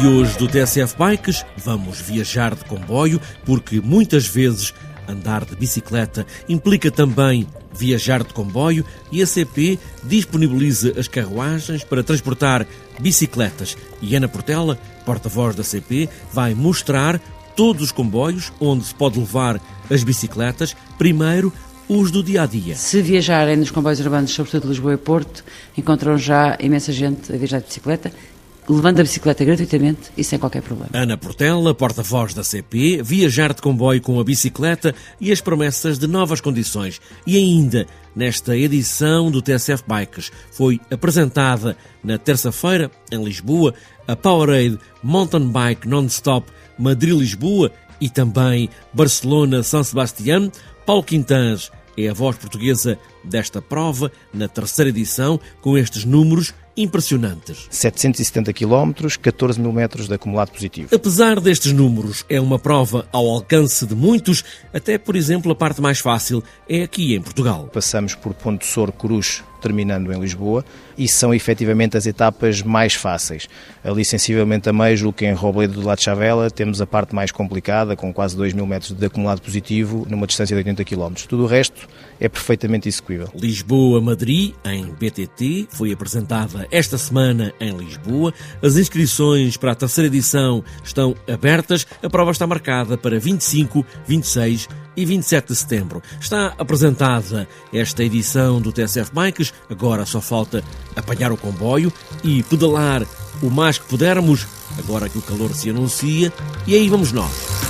de hoje do TSF Bikes, vamos viajar de comboio, porque muitas vezes andar de bicicleta implica também viajar de comboio e a CP disponibiliza as carruagens para transportar bicicletas. E Ana Portela, porta-voz da CP, vai mostrar todos os comboios onde se pode levar as bicicletas. Primeiro, os do dia a dia. Se viajarem nos comboios urbanos, sobretudo Lisboa e Porto, encontram já imensa gente a viajar de bicicleta levando a bicicleta gratuitamente e sem qualquer problema. Ana Portela, porta-voz da CP, viajar de comboio com a bicicleta e as promessas de novas condições. E ainda, nesta edição do TSF Bikes, foi apresentada na terça-feira, em Lisboa, a Powerade Mountain Bike Non-Stop Madrid-Lisboa e também Barcelona-São Sebastião. Paulo Quintans é a voz portuguesa desta prova, na terceira edição, com estes números impressionantes. 770 km, 14 mil metros de acumulado positivo. Apesar destes números, é uma prova ao alcance de muitos, até por exemplo a parte mais fácil é aqui em Portugal. Passamos por Ponte Sor, Cruz, terminando em Lisboa, e são efetivamente as etapas mais fáceis. Ali, sensivelmente a meio, julgo que em Robledo do Lado Chavela, temos a parte mais complicada, com quase 2 mil metros de acumulado positivo, numa distância de 80 km. Tudo o resto é perfeitamente execuível. Lisboa-Madrid, em BTT, foi apresentada esta semana em Lisboa. As inscrições para a terceira edição estão abertas. A prova está marcada para 25, 26 e 27 de setembro. Está apresentada esta edição do TSF Bikes. Agora só falta apanhar o comboio e pedalar o mais que pudermos, agora que o calor se anuncia. E aí vamos nós.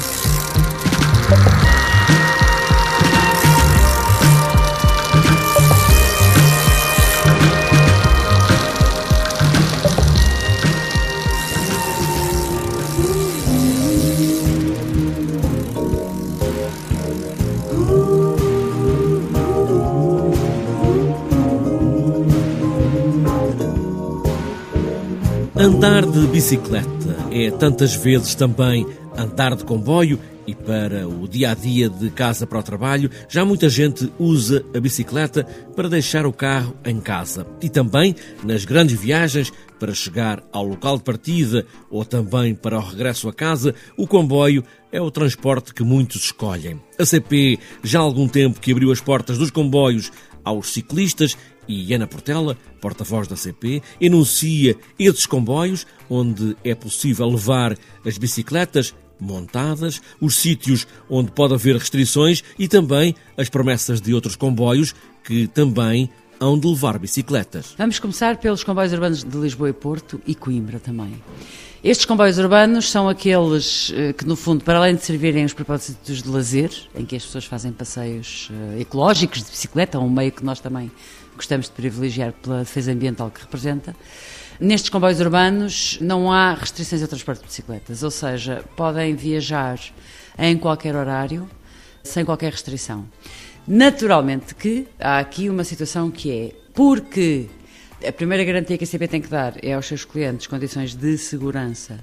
Andar de bicicleta é tantas vezes também andar de comboio e para o dia a dia de casa para o trabalho, já muita gente usa a bicicleta para deixar o carro em casa. E também nas grandes viagens para chegar ao local de partida ou também para o regresso a casa, o comboio é o transporte que muitos escolhem. A CP já há algum tempo que abriu as portas dos comboios aos ciclistas e Ana Portela, porta-voz da CP, enuncia esses comboios onde é possível levar as bicicletas montadas, os sítios onde pode haver restrições e também as promessas de outros comboios que também hão de levar bicicletas. Vamos começar pelos comboios urbanos de Lisboa e Porto e Coimbra também. Estes comboios urbanos são aqueles eh, que, no fundo, para além de servirem os propósitos de lazer, em que as pessoas fazem passeios eh, ecológicos de bicicleta, um meio que nós também gostamos de privilegiar pela defesa ambiental que representa, nestes comboios urbanos não há restrições ao transporte de bicicletas, ou seja, podem viajar em qualquer horário, sem qualquer restrição. Naturalmente que há aqui uma situação que é, porque a primeira garantia que a CP tem que dar é aos seus clientes condições de segurança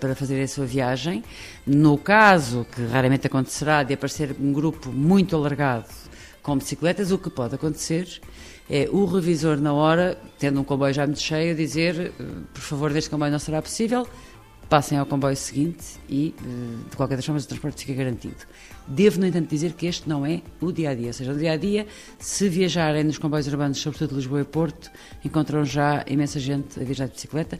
para fazer a sua viagem. No caso, que raramente acontecerá, de aparecer um grupo muito alargado com bicicletas, o que pode acontecer é o revisor, na hora, tendo um comboio já muito cheio, dizer: eh, por favor, deste comboio não será possível, passem ao comboio seguinte e, eh, de qualquer das formas, o transporte fica garantido. Devo, no entanto, dizer que este não é o dia a dia. Ou seja, o dia a dia, se viajarem nos comboios urbanos, sobretudo Lisboa e Porto, encontram já imensa gente a viajar de bicicleta,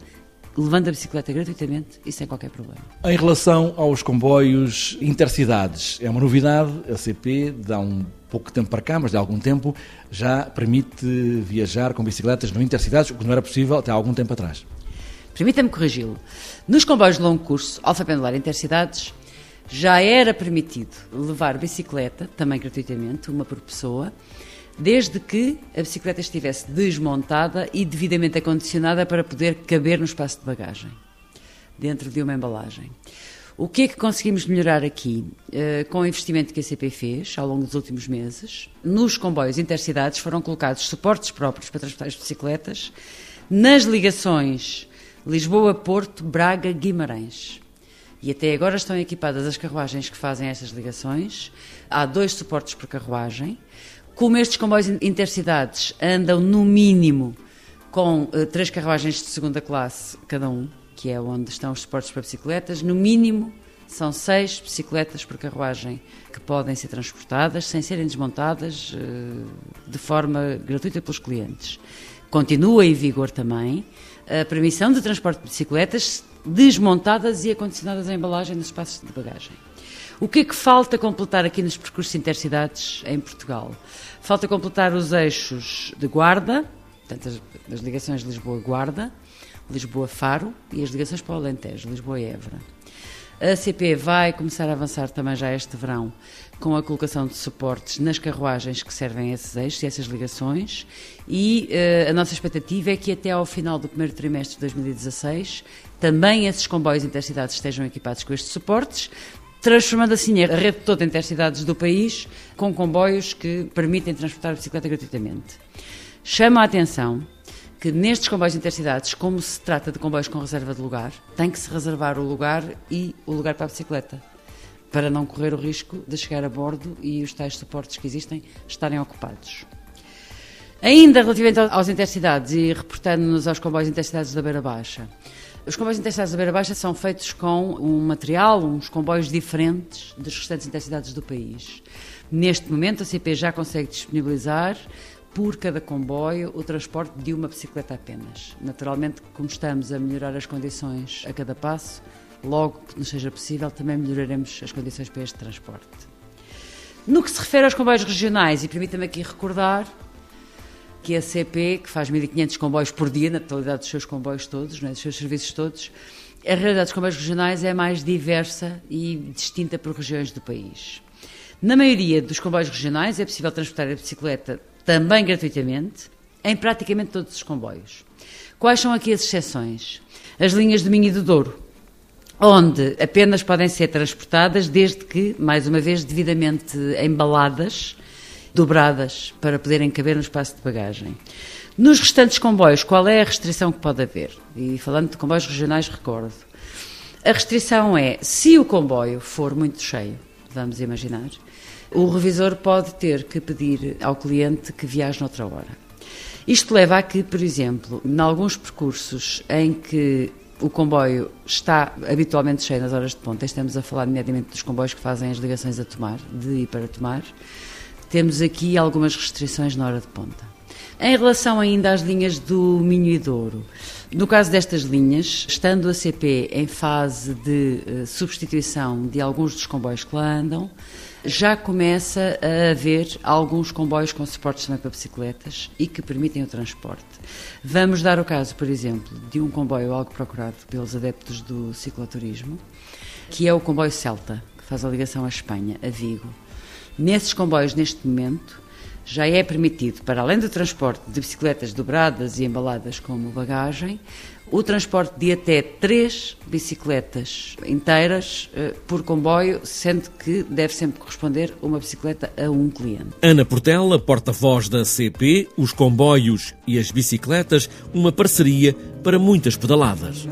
levando a bicicleta gratuitamente e sem qualquer problema. Em relação aos comboios intercidades, é uma novidade, a CP dá um pouco tempo para cá, mas de algum tempo, já permite viajar com bicicletas no intercidades, o que não era possível até há algum tempo atrás. Permita-me corrigi-lo. Nos comboios de longo curso, alfa pendular intercidades, já era permitido levar bicicleta, também gratuitamente, uma por pessoa, desde que a bicicleta estivesse desmontada e devidamente acondicionada para poder caber no espaço de bagagem, dentro de uma embalagem. O que é que conseguimos melhorar aqui? Uh, com o investimento que a CP fez ao longo dos últimos meses, nos comboios intercidades foram colocados suportes próprios para transportar as bicicletas, nas ligações Lisboa-Porto, Braga-Guimarães. E até agora estão equipadas as carruagens que fazem estas ligações. Há dois suportes por carruagem. Como estes comboios intercidades andam no mínimo com uh, três carruagens de segunda classe cada um, que é onde estão os suportes para bicicletas, no mínimo são seis bicicletas por carruagem que podem ser transportadas sem serem desmontadas eh, de forma gratuita pelos clientes. Continua em vigor também a permissão de transporte de bicicletas desmontadas e acondicionadas à embalagem nos espaços de bagagem. O que é que falta completar aqui nos percursos intercidades em Portugal? Falta completar os eixos de Guarda, portanto, as, as ligações Lisboa-Guarda, Lisboa-Faro e as ligações para o Alentejo, Lisboa-Évora. A CP vai começar a avançar também já este verão com a colocação de suportes nas carruagens que servem a esses eixos e essas ligações e uh, a nossa expectativa é que até ao final do primeiro trimestre de 2016 também esses comboios intercidades estejam equipados com estes suportes, transformando assim a rede toda de intercidades do país com comboios que permitem transportar a bicicleta gratuitamente. Chama a atenção que nestes comboios intercidades, como se trata de comboios com reserva de lugar, tem que se reservar o lugar e o lugar para a bicicleta, para não correr o risco de chegar a bordo e os tais suportes que existem estarem ocupados. Ainda relativamente aos intercidades e reportando-nos aos comboios intercidades da Beira Baixa, os comboios intercidades da Beira Baixa são feitos com um material, uns comboios diferentes dos restantes intercidades do país. Neste momento, a CP já consegue disponibilizar por cada comboio o transporte de uma bicicleta apenas. Naturalmente, como estamos a melhorar as condições a cada passo, logo que nos seja possível, também melhoraremos as condições para este transporte. No que se refere aos comboios regionais, e permita-me aqui recordar que a CP, que faz 1.500 comboios por dia, na totalidade dos seus comboios todos, é, dos seus serviços todos, a realidade dos comboios regionais é mais diversa e distinta por regiões do país. Na maioria dos comboios regionais é possível transportar a bicicleta também gratuitamente, em praticamente todos os comboios. Quais são aqui as exceções? As linhas do Minho e do Douro, onde apenas podem ser transportadas desde que, mais uma vez, devidamente embaladas, dobradas, para poderem caber no espaço de bagagem. Nos restantes comboios, qual é a restrição que pode haver? E falando de comboios regionais, recordo. A restrição é, se o comboio for muito cheio, vamos imaginar, o revisor pode ter que pedir ao cliente que viaje noutra hora. Isto leva a que, por exemplo, em alguns percursos em que o comboio está habitualmente cheio nas horas de ponta, estamos a falar imediatamente dos comboios que fazem as ligações a tomar, de e para tomar, temos aqui algumas restrições na hora de ponta. Em relação ainda às linhas do Minho e Douro, no caso destas linhas, estando a CP em fase de uh, substituição de alguns dos comboios que lá andam, já começa a haver alguns comboios com suportes também para bicicletas e que permitem o transporte. Vamos dar o caso, por exemplo, de um comboio algo procurado pelos adeptos do cicloturismo, que é o comboio Celta, que faz a ligação à Espanha, a Vigo. Nesses comboios, neste momento, já é permitido, para além do transporte de bicicletas dobradas e embaladas como bagagem, o transporte de até três bicicletas inteiras uh, por comboio, sendo que deve sempre corresponder uma bicicleta a um cliente. Ana Portela, porta-voz da CP, os comboios e as bicicletas, uma parceria para muitas pedaladas.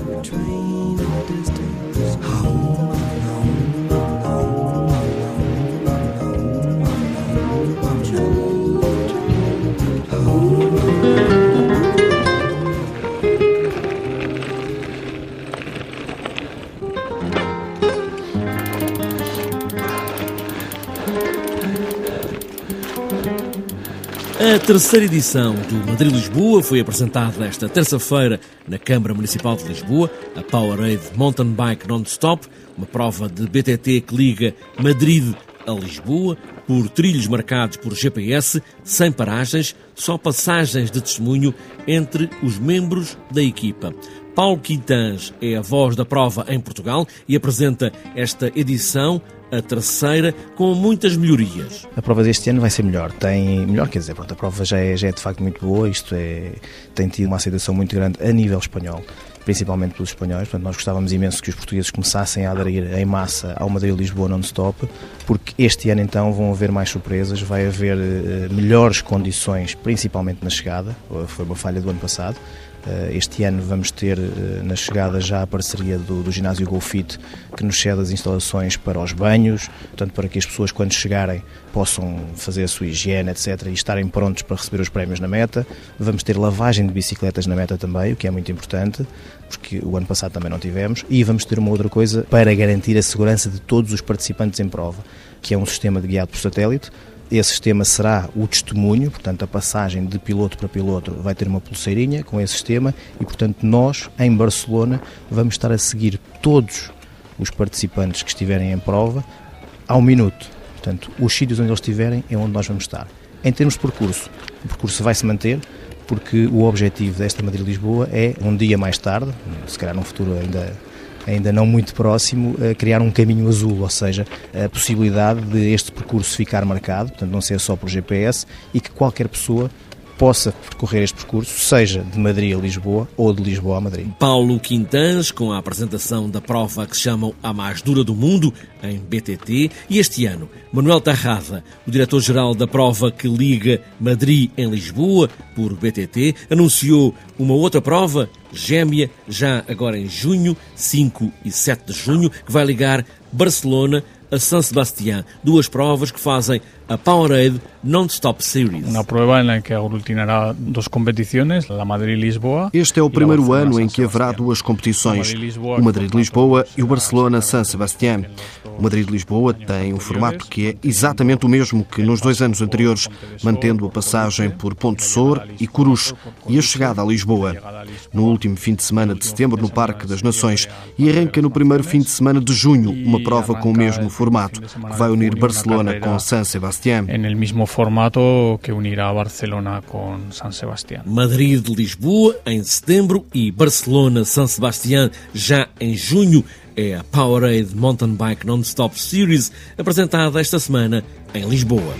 A terceira edição do Madrid-Lisboa foi apresentada esta terça-feira na Câmara Municipal de Lisboa, a Powerade Mountain Bike Non-Stop, uma prova de BTT que liga Madrid a Lisboa, por trilhos marcados por GPS, sem paragens, só passagens de testemunho entre os membros da equipa. Paulo Quintans é a voz da prova em Portugal e apresenta esta edição a terceira, com muitas melhorias. A prova deste ano vai ser melhor. Tem melhor, quer dizer, pronto, a prova já é, já é de facto muito boa. Isto é, tem tido uma aceitação muito grande a nível espanhol, principalmente pelos espanhóis. Portanto, nós gostávamos imenso que os portugueses começassem a aderir em massa ao Madrid-Lisboa non-stop, porque este ano então vão haver mais surpresas, vai haver uh, melhores condições, principalmente na chegada. Foi uma falha do ano passado eh, este ano vamos ter eh, na chegada já a parceria do, do ginásio GoFit que nos cede as instalações para os banhos, portanto, para que as pessoas, quando chegarem, possam fazer a sua higiene, etc., e estarem prontos para receber os prémios na meta. Vamos ter lavagem de bicicletas na meta também, o que é muito importante, porque o ano passado também não tivemos. E vamos ter uma outra coisa para garantir a segurança de todos os participantes em prova, que é um sistema de guiado por satélite. Esse sistema será o testemunho, portanto, a passagem de piloto para piloto vai ter uma pulseirinha com esse sistema e, portanto, nós, em Barcelona, vamos estar a seguir todos os participantes que estiverem em prova ao minuto Portanto, os sítios onde eles estiverem é onde nós vamos estar. Em termos de percurso, o percurso vai se manter, porque o objetivo desta Madrid-Lisboa é, um dia mais tarde, se calhar num futuro ainda, ainda não muito próximo, eh, criar um caminho azul, ou seja, a possibilidade de este percurso ficar marcado, portanto não ser só por GPS, e que qualquer pessoa possa percorrer este percurso, seja de Madrid a Lisboa ou de Lisboa a Madrid. Paulo Quintans, com a apresentação da prova que chamam a mais dura do mundo, em BTT, e este ano, Manuel Tarrada, o diretor-geral da prova que liga Madrid em Lisboa, por BTT, anunciou uma outra prova, gêmea, já agora em junho, 5 e 7 de junho, que vai ligar Barcelona a San Sebastián, duas provas que fazem a Powerade Non-Stop Series. Uma prova em que aglutinará duas competições, a Madrid-Lisboa. Este é o primeiro ano em que haverá duas competições, o Madrid-Lisboa e o Barcelona-San Sebastián. O Madrid-Lisboa tem um formato que é exatamente o mesmo que nos dois anos anteriores, mantendo a passagem por Ponte Sor e Corus e a chegada a Lisboa. No último fim de semana de setembro, no Parque das Nações, e arranca no primeiro fim de semana de junho uma prova com o mesmo formato, que vai unir Barcelona com San Sebastián. En el mismo formato que unirá Barcelona con San Sebastián. Madrid-Lisboa em setembro e Barcelona-San Sebastián já em junho é a Powerade Mountain Bike Non-Stop Series, apresentada esta semana em Lisboa.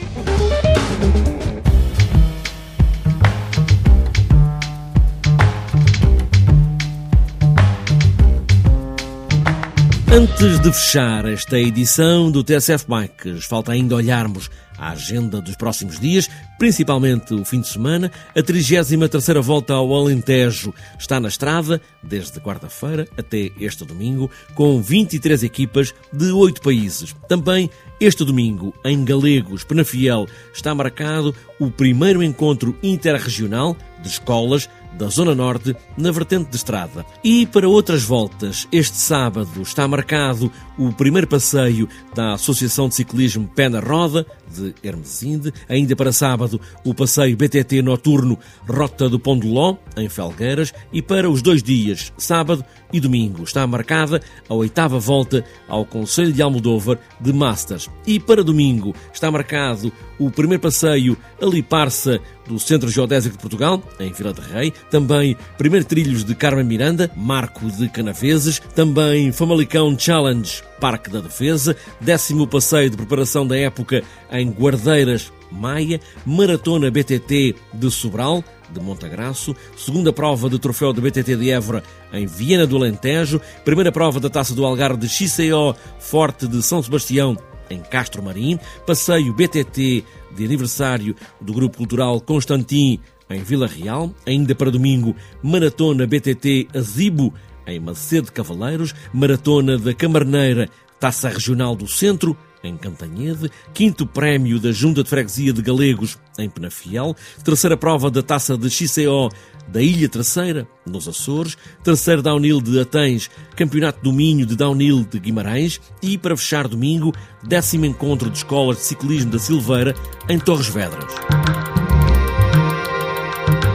Antes de fechar esta edição do TSF Bikes, falta ainda olharmos a agenda dos próximos dias, principalmente o fim de semana. A 33ª volta ao Alentejo está na estrada, desde quarta-feira até este domingo, com 23 equipas de 8 países. Também este domingo, em Galegos, Penafiel, está marcado o primeiro encontro interregional de escolas da Zona Norte na vertente de estrada. E para outras voltas, este sábado está marcado o primeiro passeio da Associação de Ciclismo Pé na Roda, de Hermesinde. Ainda para sábado, o passeio BTT noturno Rota do Pão de Ló, em Felgueiras. E para os dois dias, sábado e domingo, está marcada a oitava volta ao Conselho de Almodóvar de Masters. E para domingo está marcado o primeiro passeio a Liparsa do Centro Geodésico de Portugal, em Vila de Rei. Também primeiro trilhos de Carmen Miranda, Marco de Canaveses. Também Famalicão Challenge Parque da Defesa, décimo passeio de preparação da época em Guardeiras, Maia, Maratona BTT de Sobral, de Montagraço, segunda prova de troféu de BTT de Évora em Viena do Alentejo, primeira prova da Taça do Algarve de XCO Forte de São Sebastião em Castro Marim, passeio BTT de aniversário do Grupo Cultural Constantin em Vila Real, ainda para domingo, Maratona BTT Azibo em Macedo Cavaleiros, Maratona da Camarneira, Taça Regional do Centro, em Cantanhede, quinto prémio da Junta de Freguesia de Galegos, em Penafiel, terceira prova da Taça de XCO da Ilha Terceira, nos Açores, terceiro downhill de Atens, Campeonato do Minho de downhill de Guimarães e, para fechar domingo, décimo encontro de escolas de ciclismo da Silveira, em Torres Vedras.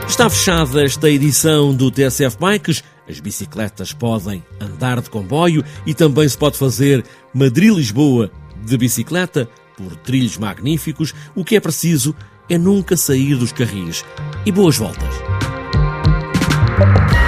Está fechada esta edição do TSF Bikes. As bicicletas podem andar de comboio e também se pode fazer Madrid-Lisboa de bicicleta por trilhos magníficos. O que é preciso é nunca sair dos carris. E boas voltas! Thank you.